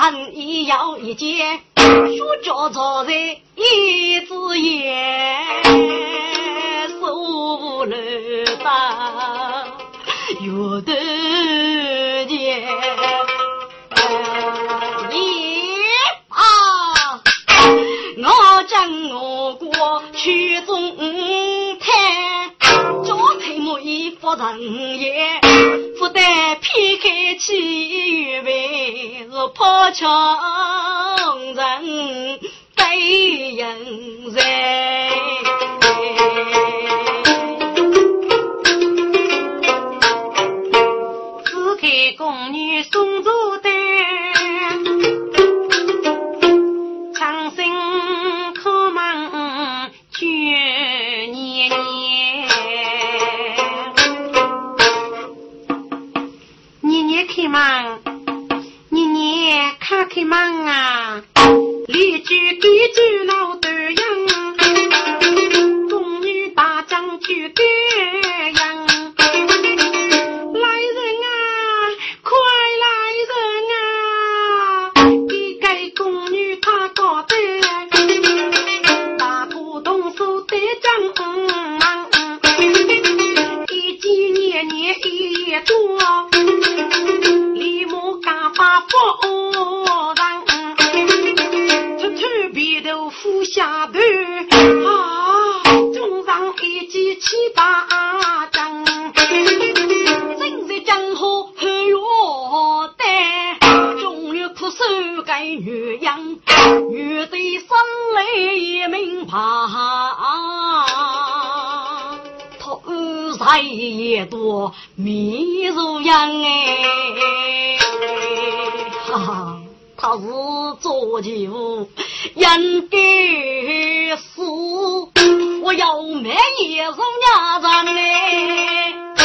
俺一摇一件，学着坐在一只眼，手楼大，有的年，一啊，我将我过去中探。一夫人也，不得一开气与味，我破墙人对人在。只看宫女送茶单，居给才也多迷如样哎，哈哈，他是做酒应该是，我要买一手伢子嘞，是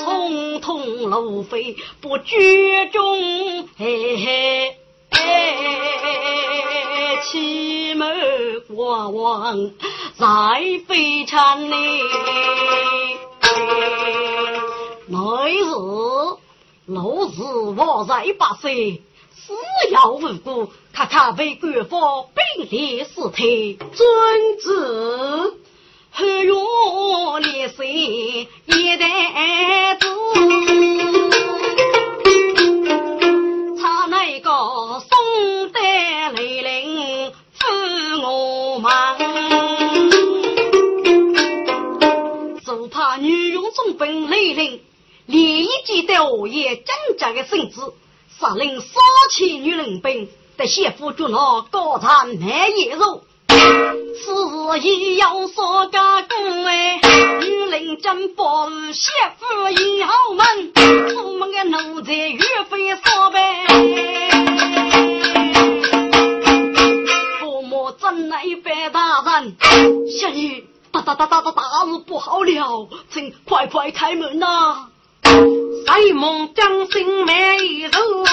匆匆路飞不居中，嘿嘿哎，齐眉国王。在非常呢，那日老子我在八岁，死要无辜，他他被官方并列死退，遵旨，后院烈士一代子，差那个女佣总本来临，连一记的荷叶挣扎的身子，杀令杀气女人兵，得谢夫捉拿高产卖野肉。此事也要说加工哎，女人真保媳妇以后门，我们的奴才岳飞说呗。父母真乃范大人，小女。大大大大大大事不好了，请快快开门呐！西门将心买一肉，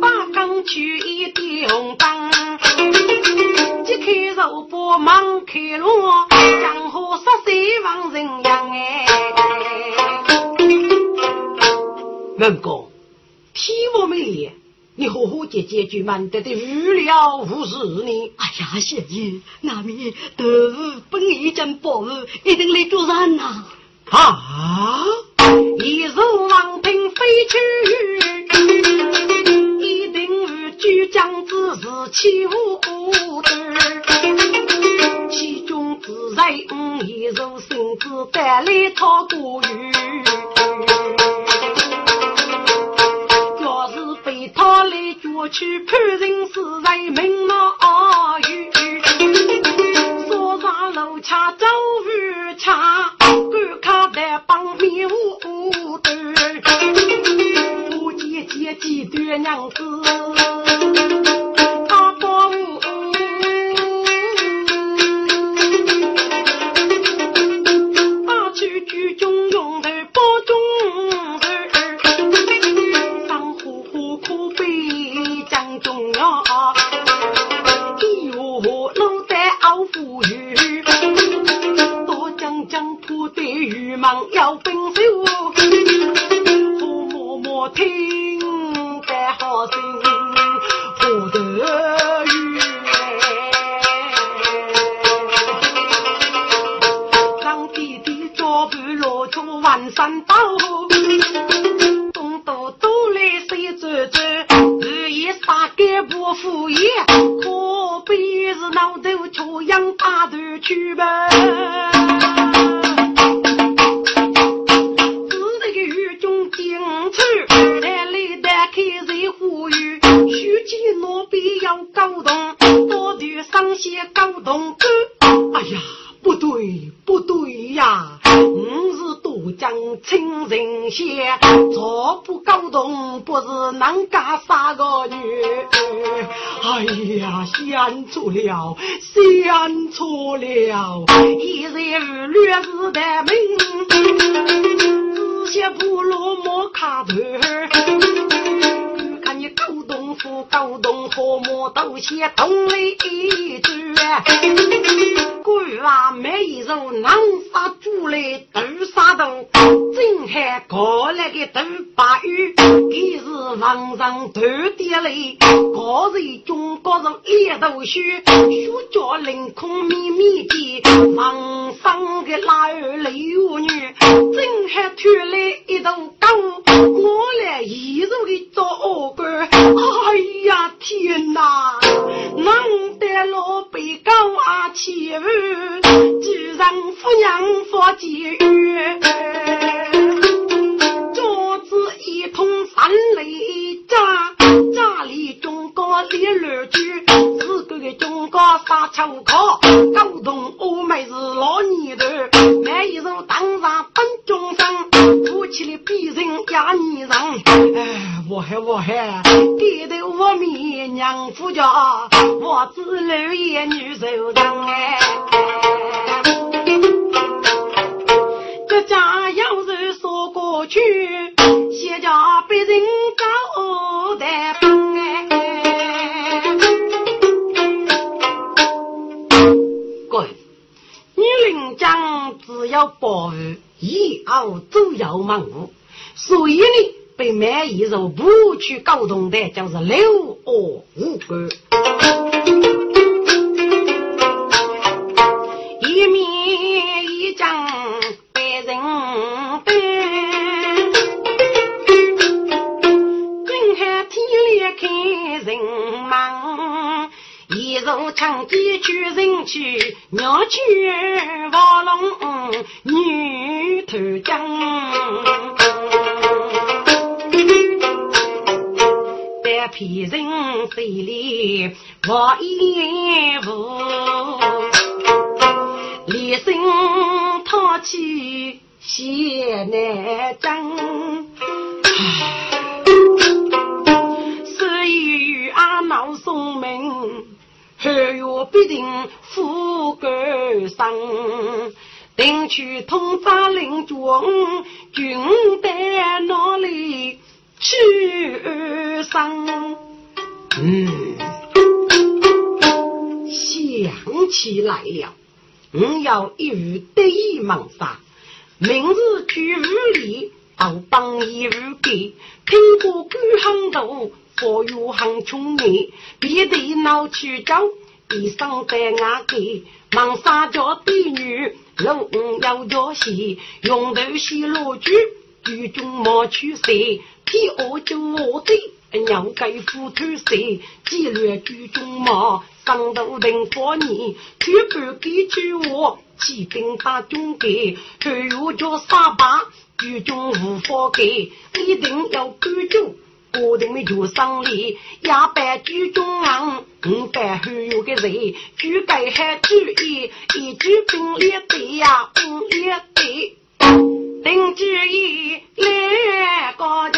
八刚取一点红灯，揭开肉包忙开路，江河十三望人样哎。文公，天我美丽。你和和姐姐就满得的无了无事呢？哎呀，小姐，那面豆腐本一件宝物，一定来做人呐！啊！一如王平飞去，一定无举将之事欺负的，其中自然一如性子带来讨过雨。去判刑是在明喏啊呦锁上楼恰走恰赶客来帮迷糊兜姐姐几段娘子对不对呀、啊？我是多将亲人些，坐不沟通，不是能嫁三个女。哎呀想错了，想错了，一日二略是的命，只些不落莫卡头。看你搞东府，搞东和莫都些东来一转，鬼娃没肉，能杀猪来都杀动，真还过来个都把鱼，给是皇上头点嘞，高人中国人一头须，须叫凌空秘密的，皇上的哪儿来有女，真还出来一头高，我来一路的做官，哎呀天哪，难得老辈高啊起舞，居然夫娘佛解约，通三雷炸，炸里中国烈日居，四个个中国杀枪靠，高东欧美是老年头，每一首当上本中生，夫妻的比人压你人，哎，我还我还，低头我面娘夫家，我只留一女手人哎。去，先叫别人找的本哎。各位，女人讲只要保护，以后都要忙活，所以呢，被满意肉不去沟通的，就是六恶无关。去，鸟去卧龙女头江。在皮人手里我一步，连声叹气血难争。所以阿毛送命，后月必定富贵生。定去通扎领军，军在哪里去生？嗯，想起来了，我要一语得意忙杀，明日去屋里到帮一日给，听过古行道，我有行穷年，别得闹去找，一生在牙给，忙杀叫帝女，龙要叫戏，用头戏罗剧，剧中莫去谁，天恶就我的。鸟该虎头蛇，几略剧中马，上头定火泥，绝不给句话，起兵打中给，后又叫沙巴，剧中无法给，一定要居住。我定的就生里，压板剧中昂，五百后有个人，举改还举一，一举并列对呀，五列对，定注意两个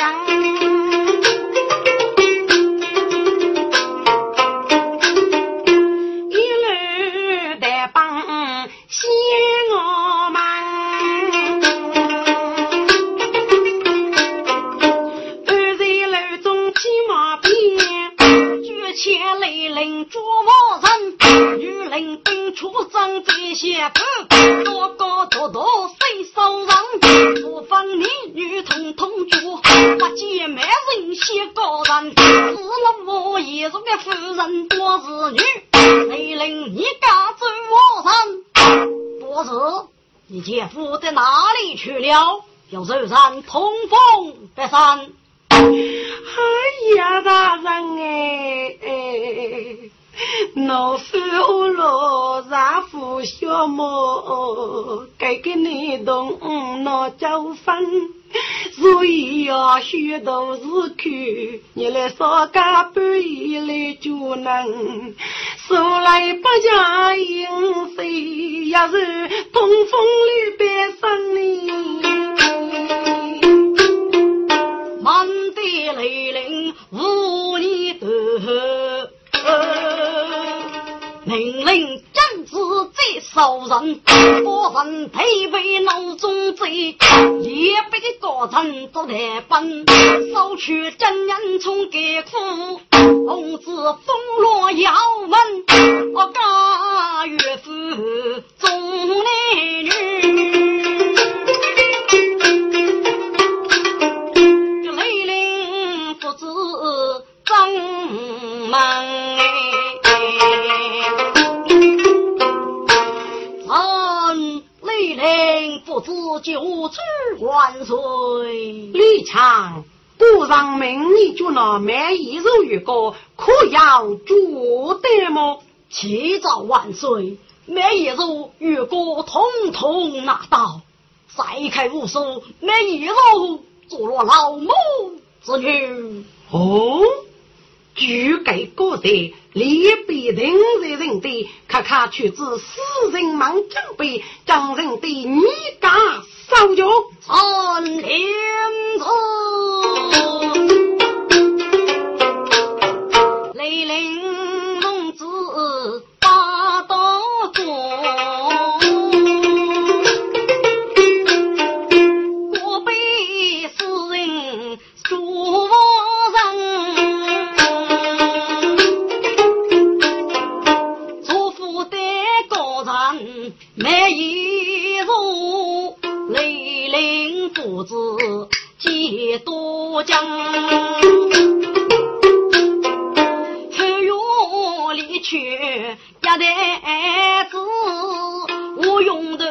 征在先锋，多高多多谁手人？不分男女统统捉，不见美人先高人。死了我也是个夫人多是女，雷领你敢走王人？不是，你姐夫在哪里去了？要受山通风得山。哎呀，大人哎，老夫老丈夫小莫，该给你动那交分，所以要学到日去，你来少干半夜来就能，说来不加应谁，要是通风里边生你。满地雷铃无你得，命令将子在手人，国人配为脑中贼，也被的高人做台本，收取真人从给苦，红子风落要问，我家岳父重男女。九子万岁！李强，不让命你就那买一肉一个，可要做得么？启奏万岁，买一肉一个统统拿到。再开无数，买一肉做了老母子女。哦。举给国贼，立碑人在人的，看看却知死人忙准备，将人的你家烧酒，三天子，雷凌多将，后院里去一袋子，我用头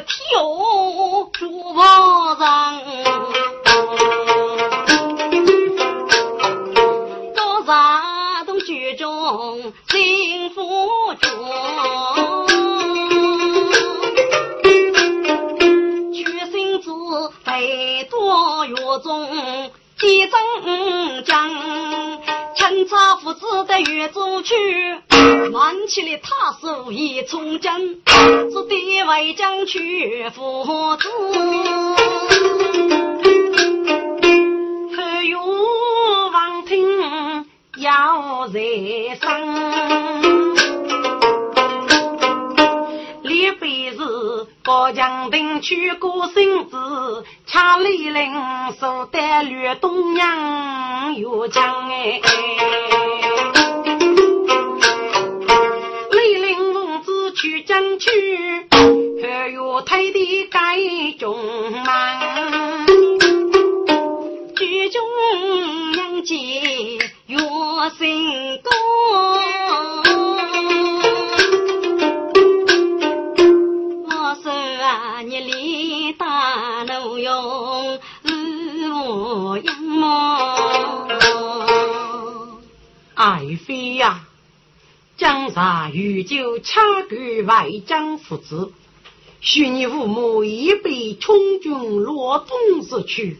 挑竹房上，几增将，趁差父子在月中去，挽起了他手一冲将，只得为将去父子，后院望听要在生。高强定去过身子，恰李林手带绿东阳又强哎，李林公子去江去，还有推的盖中门，举中娘姐月心高。爱妃呀，江上御酒恰给外将父子，许你父母一被充军落东之去。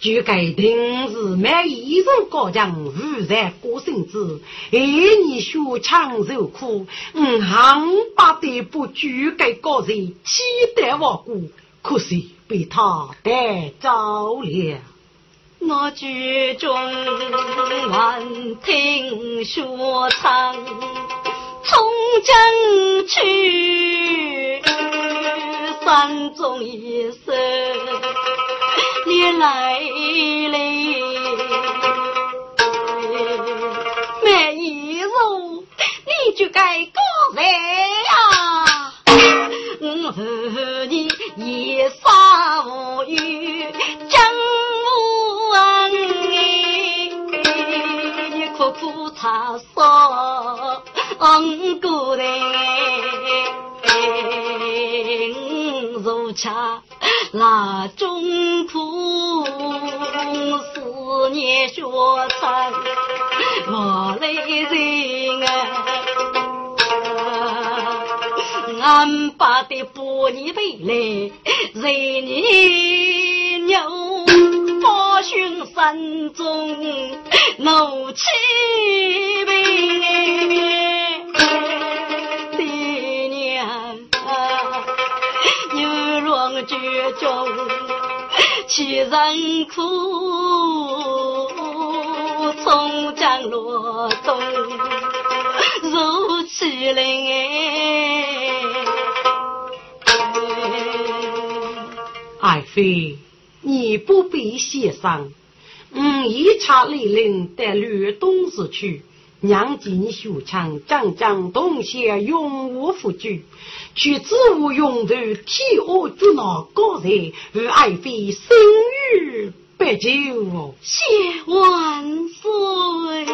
就该定日买一肉高将，无在过身子，爱你血强受苦，嗯，行八得不就该高人期待亡故，可惜被他带走了。我居中还听说唱从争去山中一思你来了没你就该过来呀我和你一生无缘苦苦擦伤，五个人如吃那中苦，思念雪山，我泪人啊。俺爸的玻璃杯嘞，任你扭。八旬山中怒气悲，爹娘牛郎剧中七人哭，葱江落东如起来爱妃。你不必协商，嗯，一查李陵得吕东市去，娘进修强，将将东西永无复举，去子无用途，替我捉拿高人，与爱妃生于白酒。谢万岁，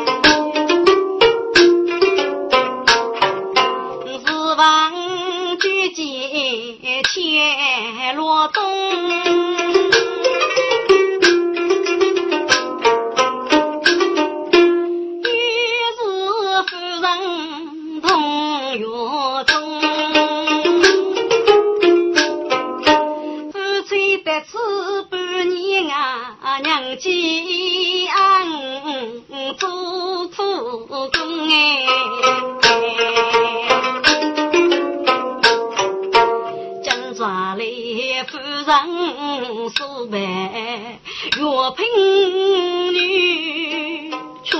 是王举剑天罗东。几安做苦工哎，金抓来夫人苏白月平女，缺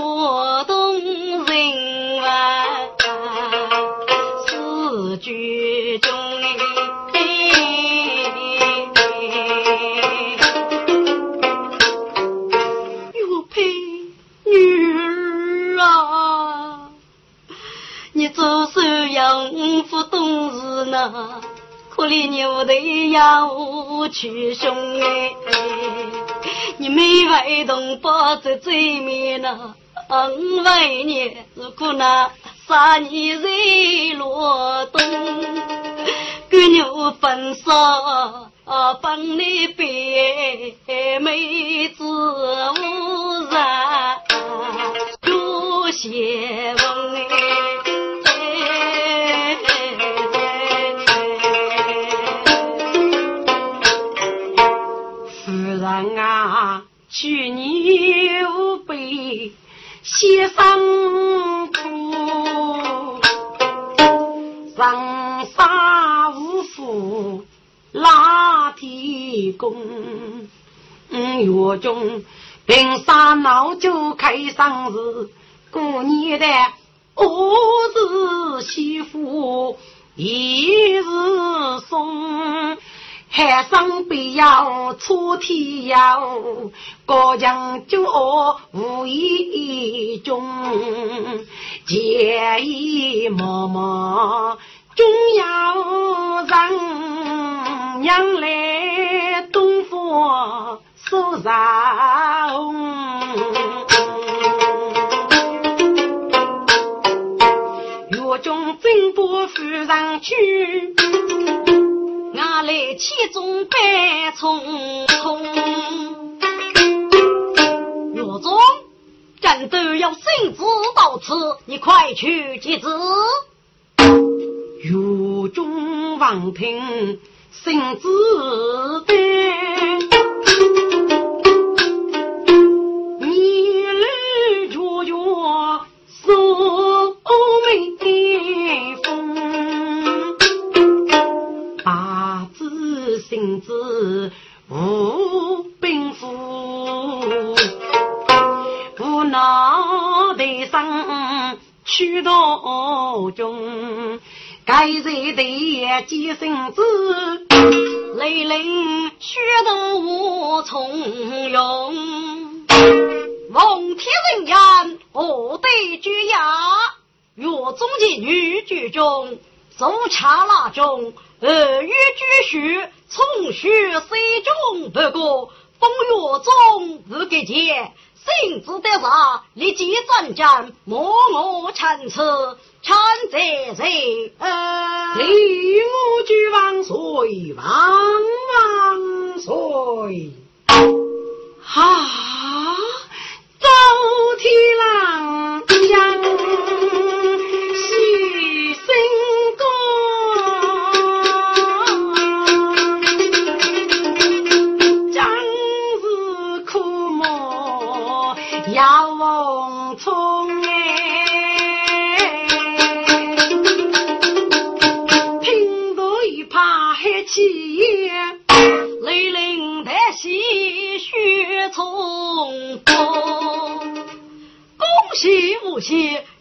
可怜牛头要去凶哎，你没为同胞在最面呐，五万年如果那三年在罗东，跟牛分手帮你别妹子无人多谢问写生苦，上沙无福拉天宫。月中平沙闹酒开生日，过年的我是媳妇一日送。海上必要出天要，高墙就恶无意中，结义默默终要人，娘来东方收上，月中真不扶上去。来其中百匆匆，岳中战斗要圣旨到此，你快去接旨。岳中王听圣旨的，脑袋上去道中，该人的几身子，雷凌血都无从用。望天人言，我得举呀，岳中的女举中，奏恰那中，二月举序。从许水中不过，风月中日给见，手心知得上，立即战将，默默参差，参在谁？立我举万岁，万万岁！啊，周天郎将。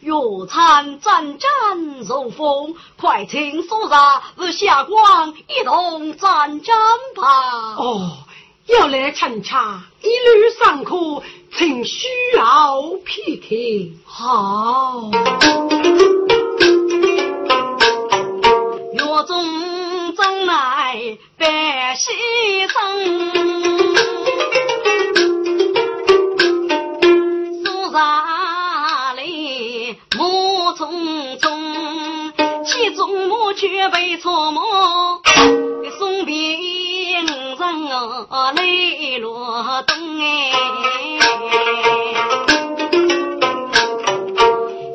药参战战如风，快请所杀与下官一同战战吧。哦，要来参茶，一律上课，请需要批评。好，药中真乃百喜生。却被错摸，送别人泪落东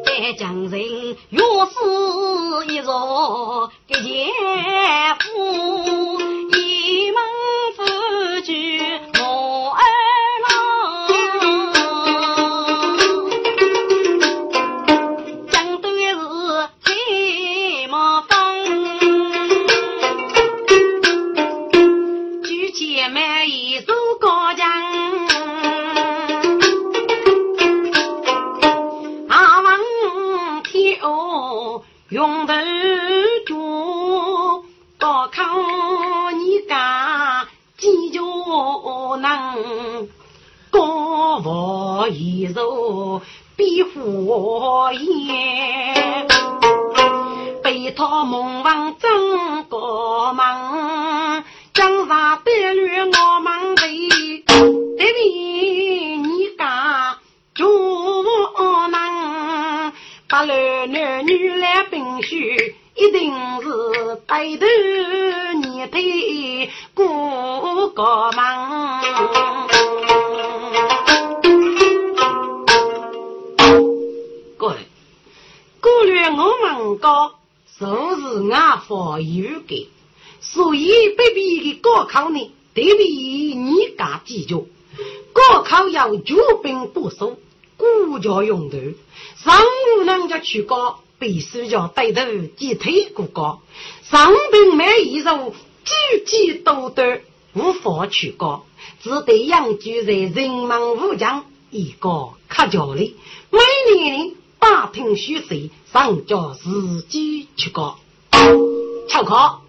哎，将人若是一若给奸一肉比火焰，被他梦王争个忙，江上得绿我们为，得比你家做能，把男男女来并须，一定是带头你配过个忙。高，说是俺方有的，所以被逼的高考呢，得比你家计较。高考要举兵不守，国家用头，上无人家去高，必须要带头击退国高。上兵没一手，举击多端，无法去高，只得养居在人民武将一个客家里，每年呢。大庭虚岁，上交自己去搞。巧可，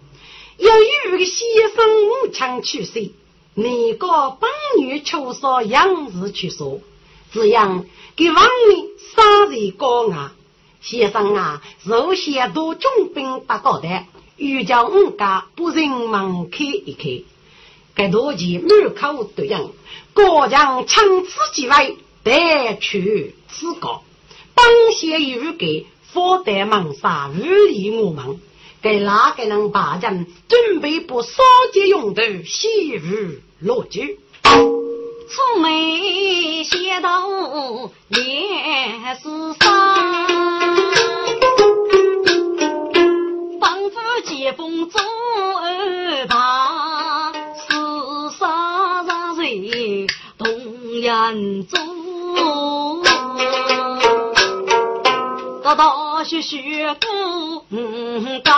由于个先生母亲去世，你个本女求说养子去说，这样给王明杀人高啊。先生啊，首先多重兵打高的，欲叫五家不人门开一开。该多钱满口对应，高将枪支几位，带去自高。当先有给佛得蒙杀无理我们，给哪个人把人准备不烧节用的细雨落酒？出门先到烈士山，帮夫接风走二旁，四杀杀人同样走。道道学学不干，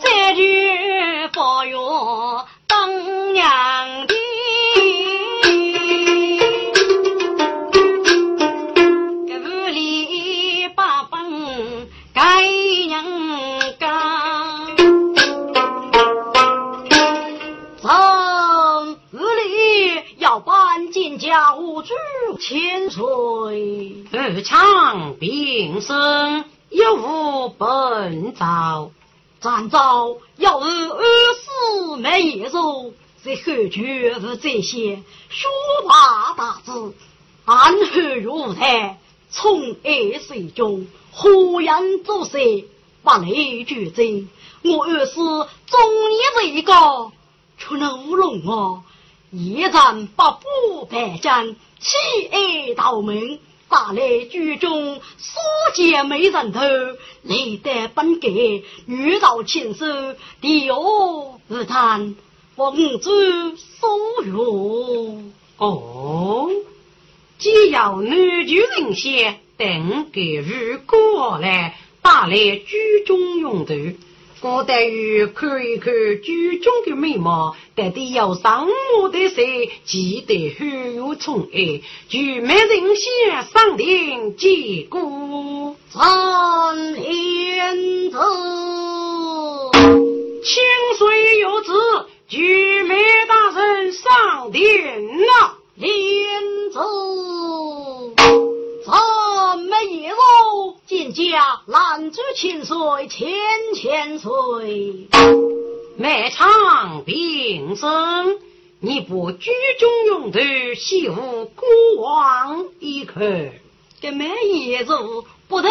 再去保佑当娘的。这屋里八本该人家，从屋里要搬进家屋住千岁。日长病生，有无本招？暂招要二四没野肉，在后全是这些书法大字，安何如台，从爱水中，何人作色，不雷举罪。我儿是忠义为个，出了乌龙啊！一战八步败将，弃爱道门，打来剧中所见美人头，累得本格，遇到禽兽，第二日谈奉主所愿。哦，既要男主人先等给日过来，打来剧中用途。我待于看一看剧中的美貌，但得要上我的谁，记得很有宠爱，就没人先上殿结果。三连子，清水有子，举美大人上殿呐，连子。进家，拦住千岁千千岁，卖唱平生，你不居中用头西吴国王一口，这每一路不得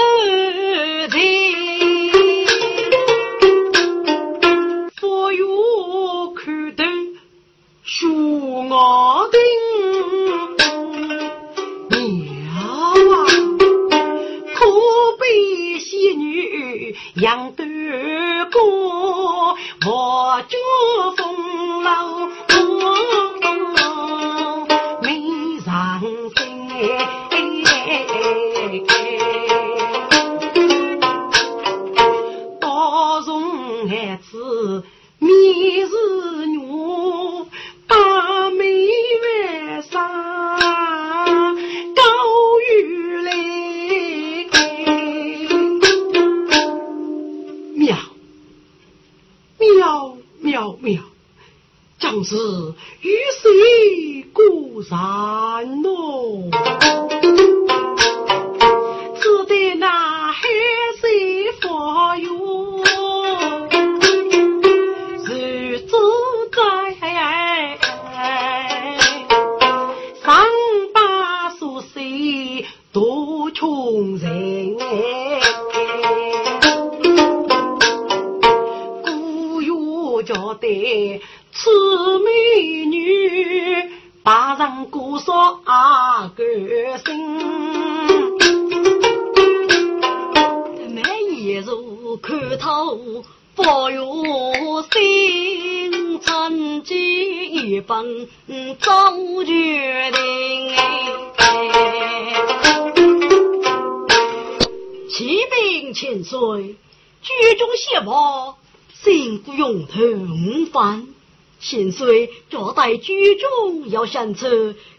心碎坐在居中要相处，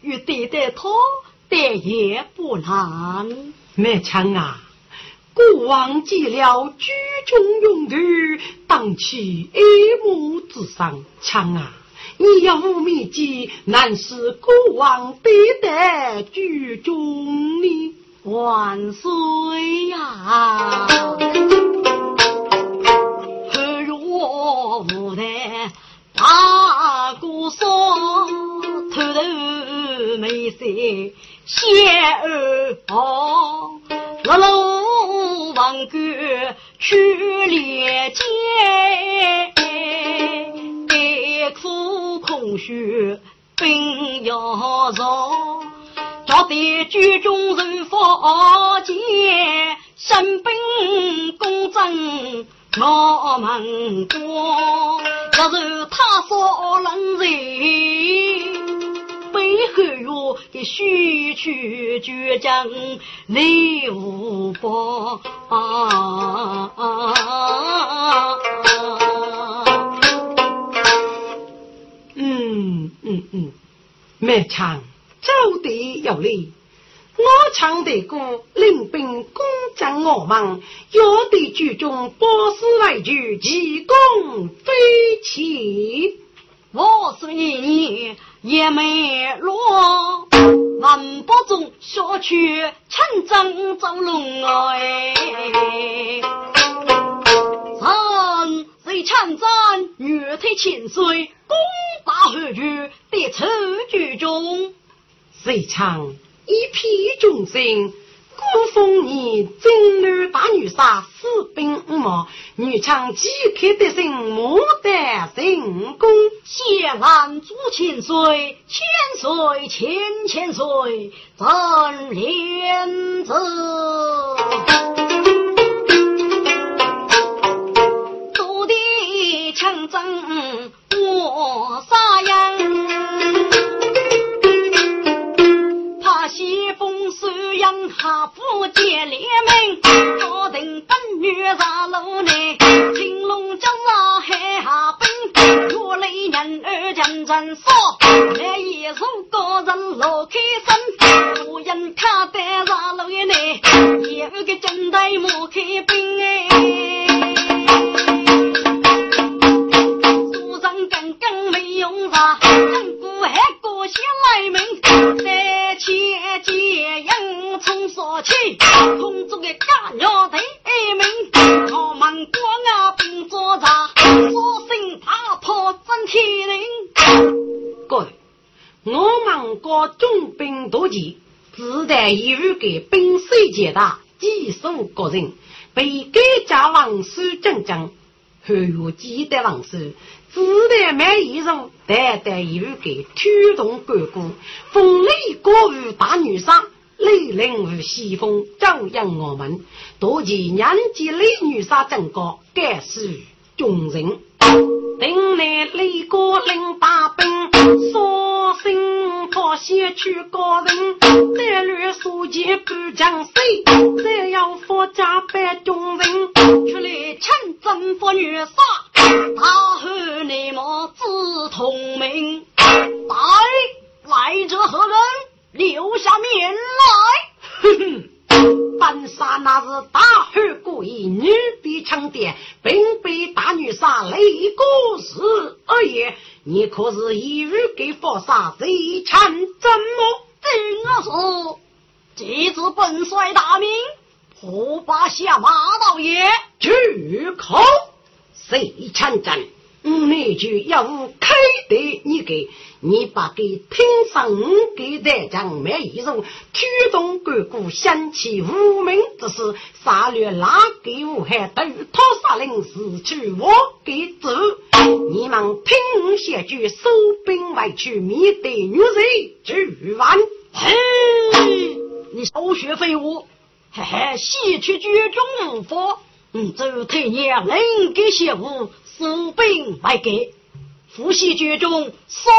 与对待他，但也不难。没枪啊，国王见了居中用途，当起爱慕之上。枪啊，你要无秘籍，难使国王对待居中呢？万岁呀！我无奈大姑嫂偷偷没谁谢儿哦，落落王哥去连接，悲苦空虚病要着，叫得居中人发见，身本公正。我们过，要是他说冷人，背后哟的须去倔强泪无光。嗯嗯嗯，没唱，走得有理。我唱的歌，领兵攻占我们，要得剧中波斯来句，急功飞起。我是一年也没落，万不中小去千张走龙哎。人在千战，女退千岁，攻打何局？得出剧中，谁唱？一批众生。古风你真女大女杀，四兵五马，女唱即刻得胜，莫得成功。谢兰祖千岁，千岁千千岁，真莲子。土地强征我杀人，养哈夫结联盟，朝廷本女杀路内，青龙江上海下兵，若来人儿将阵杀，来一手高人落开身，无人看得杀路内，有个军队莫开兵哎。书上刚刚没用上，真古还过些来门，起，空中的家鸟头门，靠门关啊兵作战，说声大炮真天灵。各位，我们国重兵夺旗，自带一日给兵水解大，几数个人被改家王孙整整，后有几代王孙。自带买衣裳，代代一日给推动国鼓，风雷过于大女杀，雷凌如西风，照耀我们。多其年纪雷女杀真高，盖世众人。定来雷过领大兵，杀声破先去高人，再略书记不将谁，再要佛家拜众人，出来称征服女杀，大汉内毛自同名。来，来者何人？留下面来。哼哼。本杀那是大汉故意，女比强点，并非大女杀雷过时而已。你可是一日给佛杀，贼参怎么？听我说，这次本帅大名，破八下马道爷，去口，谁参战？那句要开得你给，你把给听上给在将买一种驱动国鼓响起无名之事，杀掠哪给武汉都托杀令死去我给走，你们听我下句收兵外去面对女人举完，嘿，你少学废物，嘿嘿，西去举中无法，嗯，周太娘能给些物。收兵来给，伏羲军中杀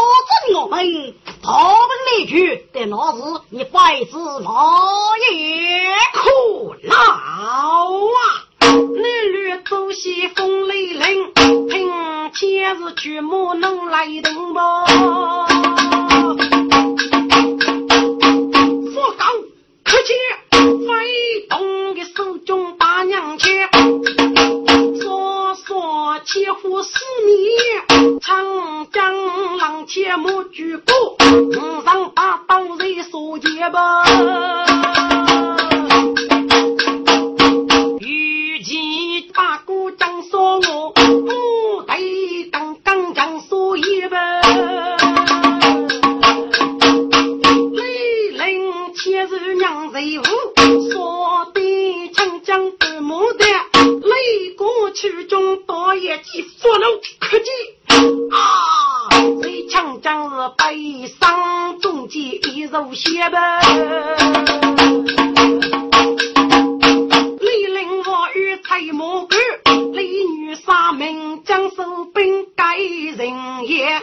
阵我们，逃奔离去。但那时你百子老爷可恼啊！你略走西风雷凌，凭千日巨木能来登不？佛高可见，飞动的手中大娘枪。千户四面，长江浪前莫举步，五上八刀人所见吧。遇见八股将说我，不得刚刚将说一吧。雷凌千日娘在屋，说的长江不牡丹。雷过曲中多也几所能可见啊！最强将是北上中间一柔血吧。雷凌我与蔡莫干，雷女杀名将收兵该人也。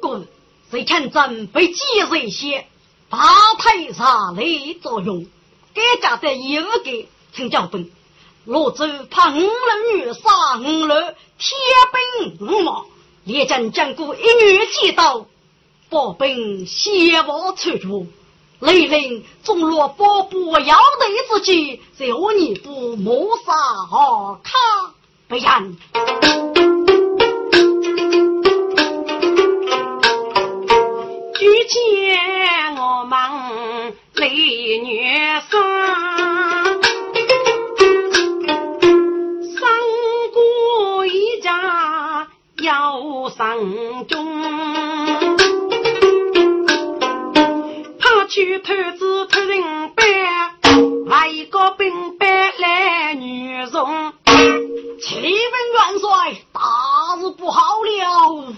滚！谁看真被几人血，大太上雷作用，该家的一五个陈教本。罗州怕五人女杀五人，铁兵五马，列阵经过一女几刀，保兵先王出主，雷凌中落宝布要得之际，在我尼部谋杀好卡不然。举见我们雷女杀。要上中，他去探子探人背，来个兵败来女送。七分元帅大事不好了，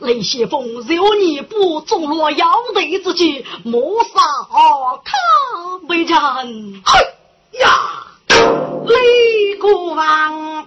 雷先锋有你不中了，要得自己莫杀看，为人嘿呀，雷国王。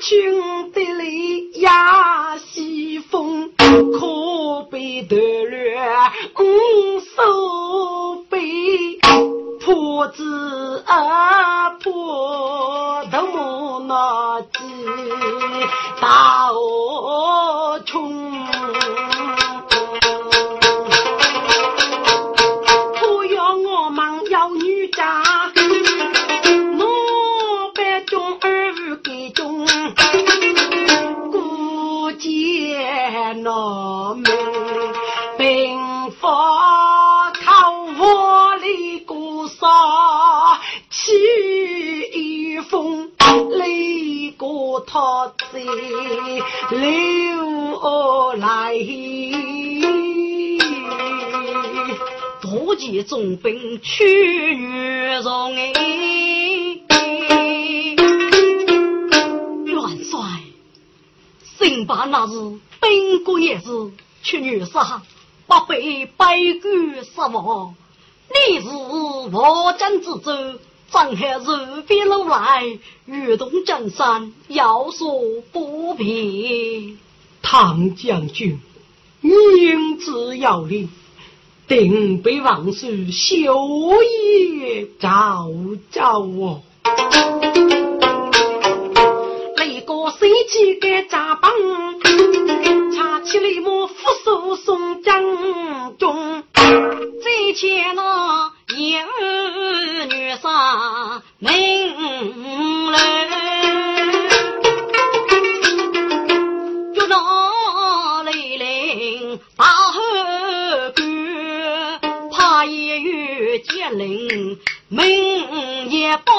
青的泪压西风，可悲的了五手背，破子啊破头木那子他在流来，多见重兵去女容哎，元帅，新把那日。兵国也是去女杀，不被百官杀亡。你是我将之州，张海如边路来，欲动江山，要说不平。唐将军，明知要领，定被王叔休夜照照哦。那个谁去给扎帮。起来，我俯首送将军，再见那一儿女婿名来，就那雷凌大后官，怕也有接令，命也报，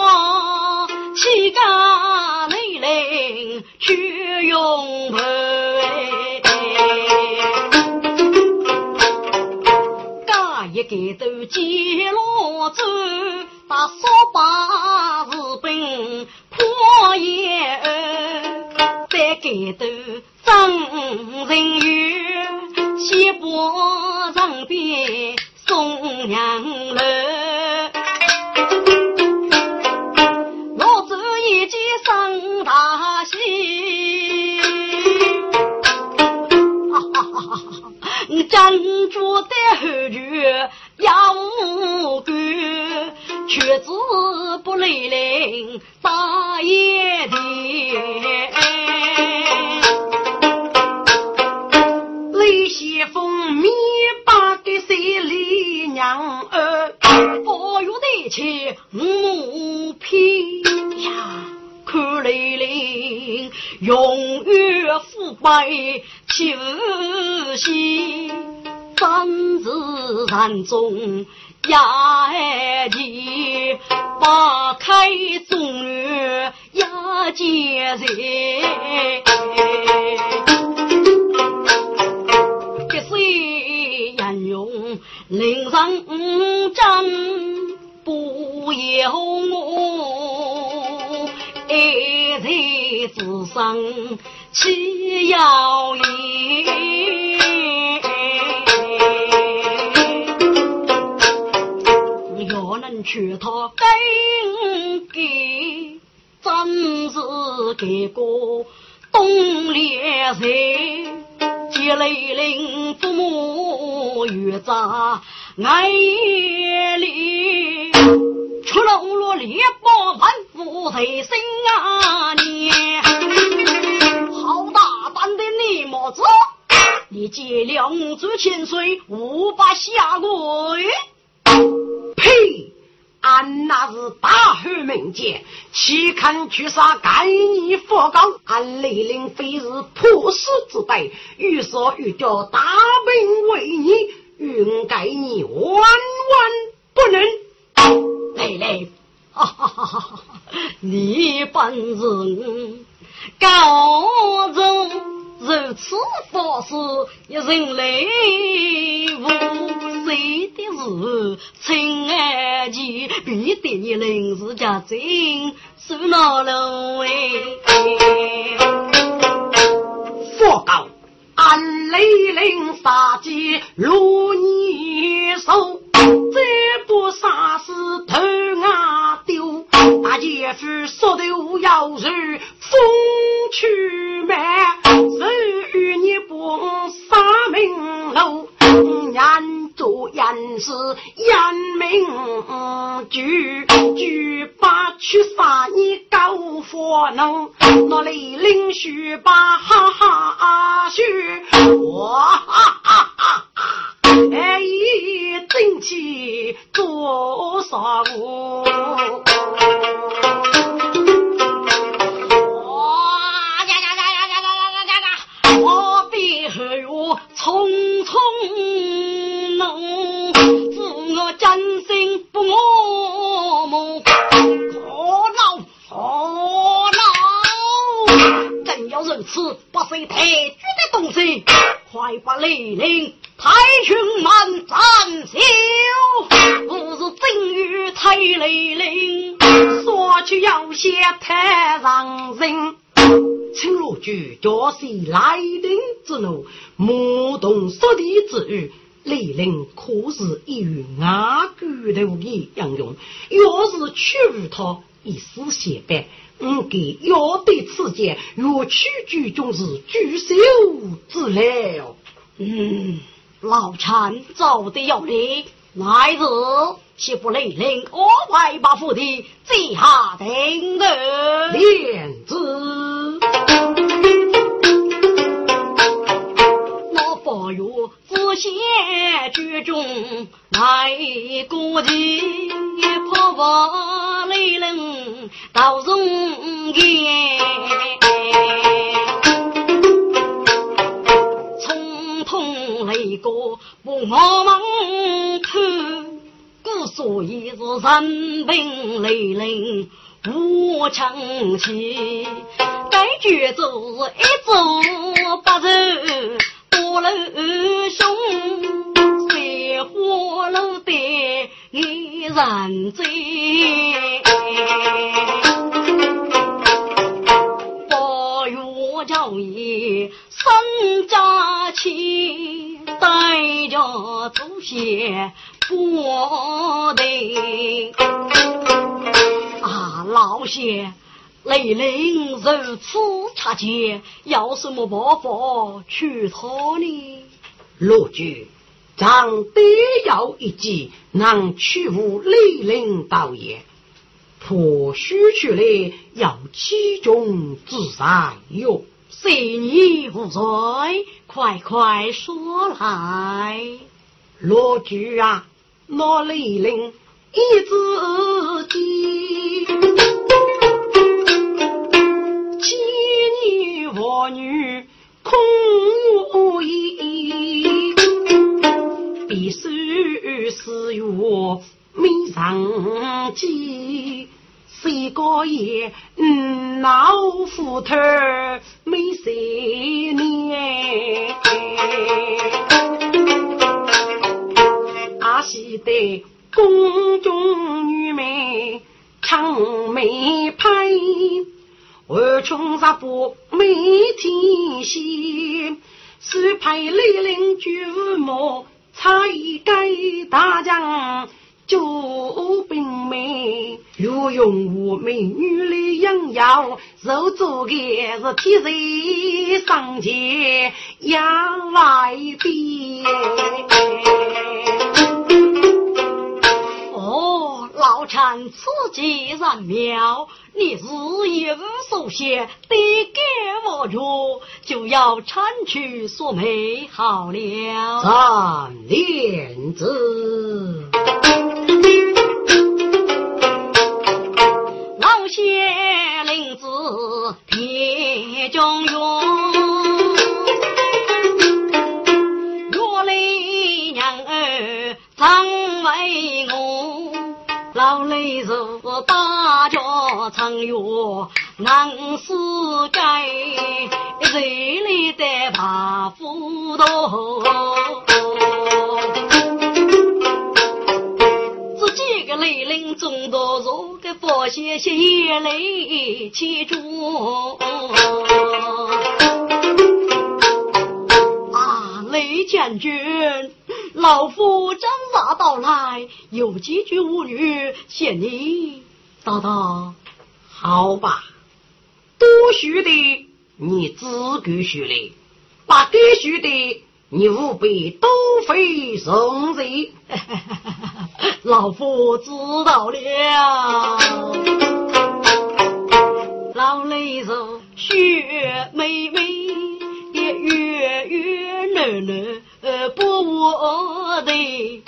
岂敢雷凌去用陪。一个都接若能娶她根给，真是给个东烈人。接雷凌父母与在爱里，出了落烈波万夫在心啊你。好大胆的你么子！你借两足千岁，无法下跪。呸！俺那是大汉名杰，岂肯去杀该你佛高？俺雷凌非是破死之辈，欲说欲叫大兵为你，愿该你万万不能。雷雷，哈哈哈哈！你本人高中。如此法事，一人来无谁的事，亲爱的，必定你临时家境受恼了哎。佛告，俺雷凌杀鸡如你手，再不杀死头啊丢，大姐夫说的要如风去慢。是与你不杀明楼，眼做眼是眼明举，举把去杀你高火能，那里领须把哈哈须，哇哈哈哈哈，哎，真气多少他一丝血白，我给要对此剑，若取举中是举手之劳。嗯，老臣走得有理，来日岂不雷凌我外把府的最下定额？莲子。我若自先居中来过节，怕我雷人到容颜。冲通雷过不我门口，故所以是人兵雷人无成器，该举子一走不走。火楼兄，在火楼的人醉，八月叫爷生家亲，带着祖先过得啊，老些。雷凌如此差劲，有什么办法取他呢？罗局，咱得要一计，能取无雷凌道也。破虚出来，要其中自在哟。谁你无罪？快快说来。罗局啊，那雷凌一字记。我女空无依，必须四月没上机。谁个也老夫头没十年，阿西的宫中女美长眉拍。二穷十不没天线，是派雷凌举马，差一给大将救兵美，又用我美女来养妖，肉做的是天人上前压外边。老禅此计然妙，你日夜无所歇，得给我住，就要铲去所美好了。三连子，老谢令子铁中勇。家常哟难世改，谁来的怕糊涂？这几个雷人中多少个发现血泪起住？啊，雷将军！老夫张大到来，有几句无语，谢你大大。好吧，多许的你自个许的，不该许的你务必多费送罪。老夫知道了。老雷子雪妹妹也月月暖暖。不我的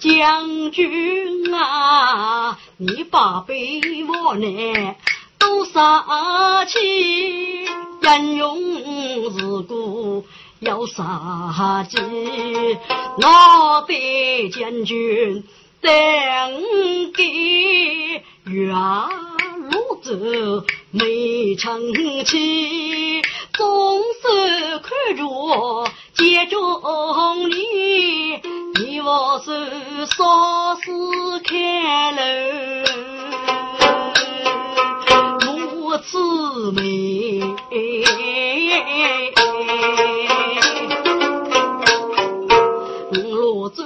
将军啊，你把备我呢都杀起，英勇自古要杀鸡，我的将军等给远路走没成器，总是看着。接中你，你我是少时看楼，母子美，我走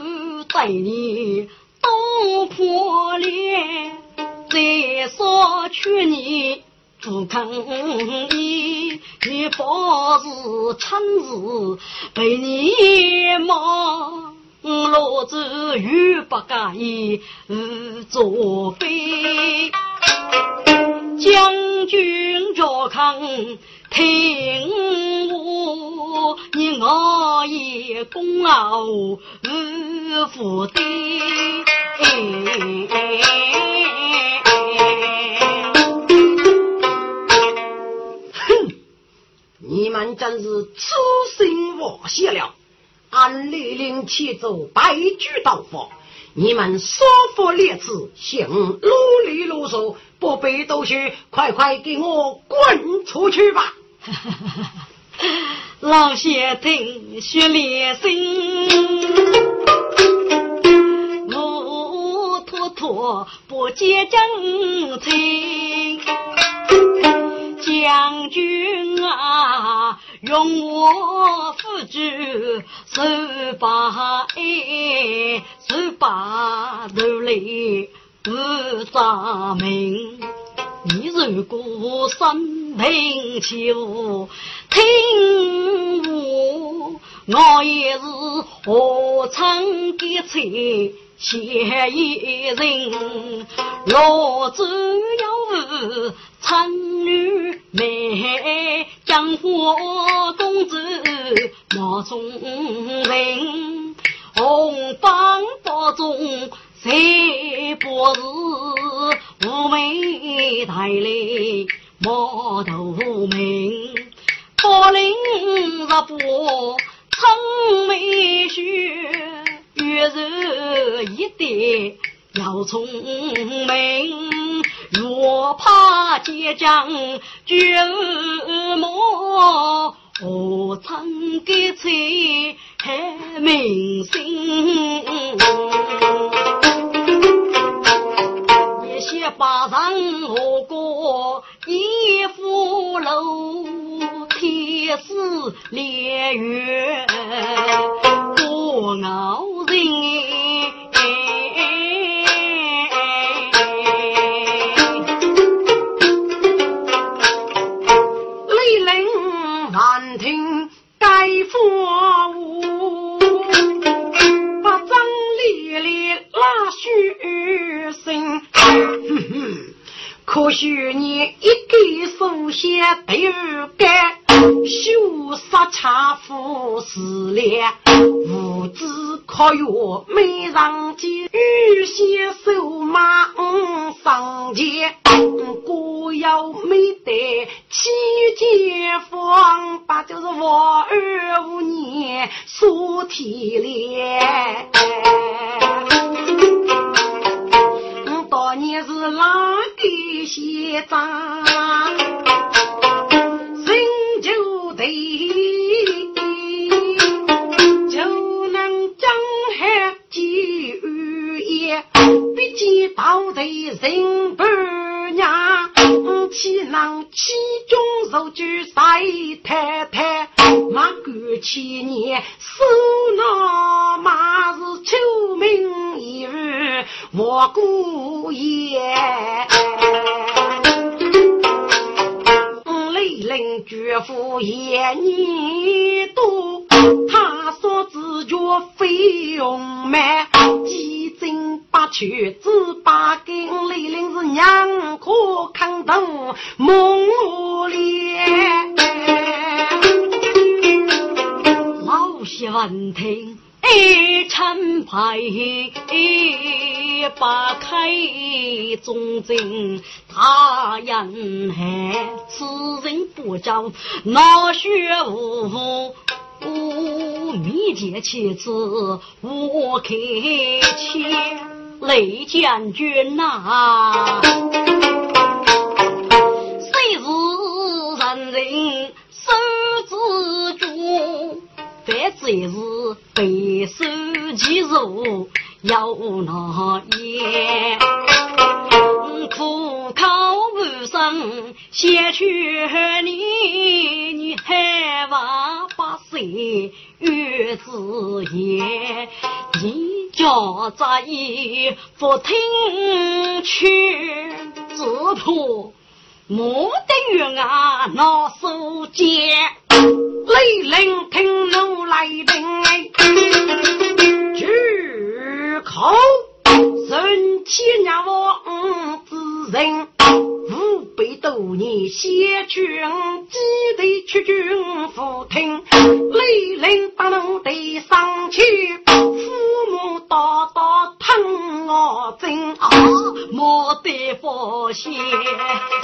带你东破脸，再说去你。不肯你，你不是亲自被你骂，老子又不介意作废。将军若肯听我，你我也功劳无负的你们真是痴心妄想了！俺立令去走白驹道法，你们说服列子，行啰里啰嗦，不必多说，快快给我滚出去吧！老谢听血连心，我拖拖不接正情。将军啊，用我夫子手把爱，手把头来不杂命。你如果生平求听我，我也是何曾给才。前一人，老子要是参女美，江湖公子莫中人，红榜不中谁不是？妩媚带来莫头名，高陵十八一点要聪明，若怕结将绝魔，何曾给才害民心？一些巴上何过一副楼，天似连月过熬。可许你一个手下都有干，羞杀恰夫是脸，无知可哟没上街，欲先手马上前，果要没得七间房，把就是我二五年所提炼。你是。哪个先长？新旧对，就能江海几日夜，毕竟到头人伴娘，岂能其中受举赛太太？马过千年，手拿马是秋名莫过也。雷凌绝夫也年多，他说自觉费用慢，几经八曲只八根，雷凌是娘可看懂梦里。喜闻听，一称牌，八开忠贞他人海，此人不招闹学无。密结妻子我开切，雷将军呐，谁是人人手之中？凡最是备受其辱，要那言，苦口无声，先去你，你害怕百岁月子言，一家在意不听去，只怕莫得冤啊那手间。雷灵听怒来听，举口神气让我之人，五百多年先君记得去军府听，雷灵不能得上去，父母叨叨疼我真啊，莫得发现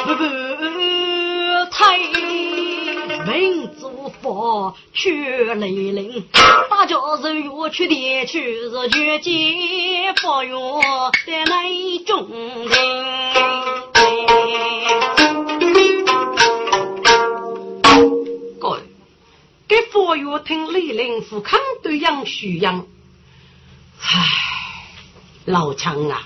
不不太。民族法去雷凌，大家是越去的去是绝境法院的那种人。各位，给法院听雷凌富康对杨徐阳，唉，老强啊，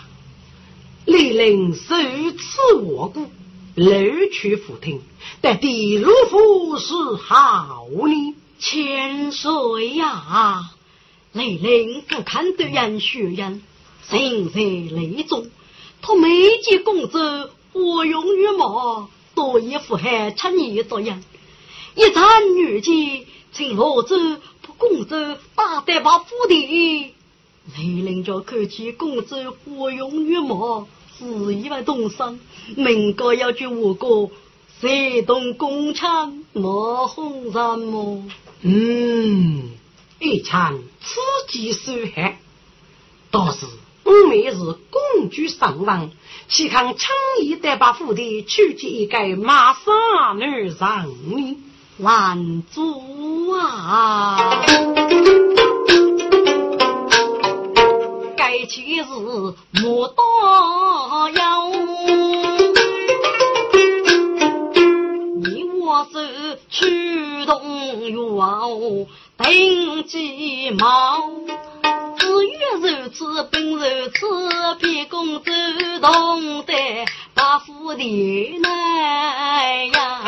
雷凌受此我故。楼去福听，但地路府是好呢。千岁呀，雷凌不看对人学人，心在内中。他每见公主花容月貌，多以符合称义作用。一战女妓，请罗州把公主打得把府的。雷凌就看见公主花容月貌。是一位东山，民歌要句我歌，谁动工厂莫红什么？嗯，一场刺激受害，倒是我妹是公主上王，岂看轻易的把府邸娶进一个马上女上呢？拦住啊！其实莫多要，你我是驱动员，定鸡毛，至于如此本如此，别公主懂得把夫的难呀，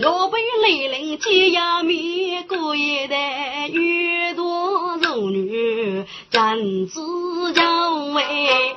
若被雷凌接呀灭过一代。真子要为，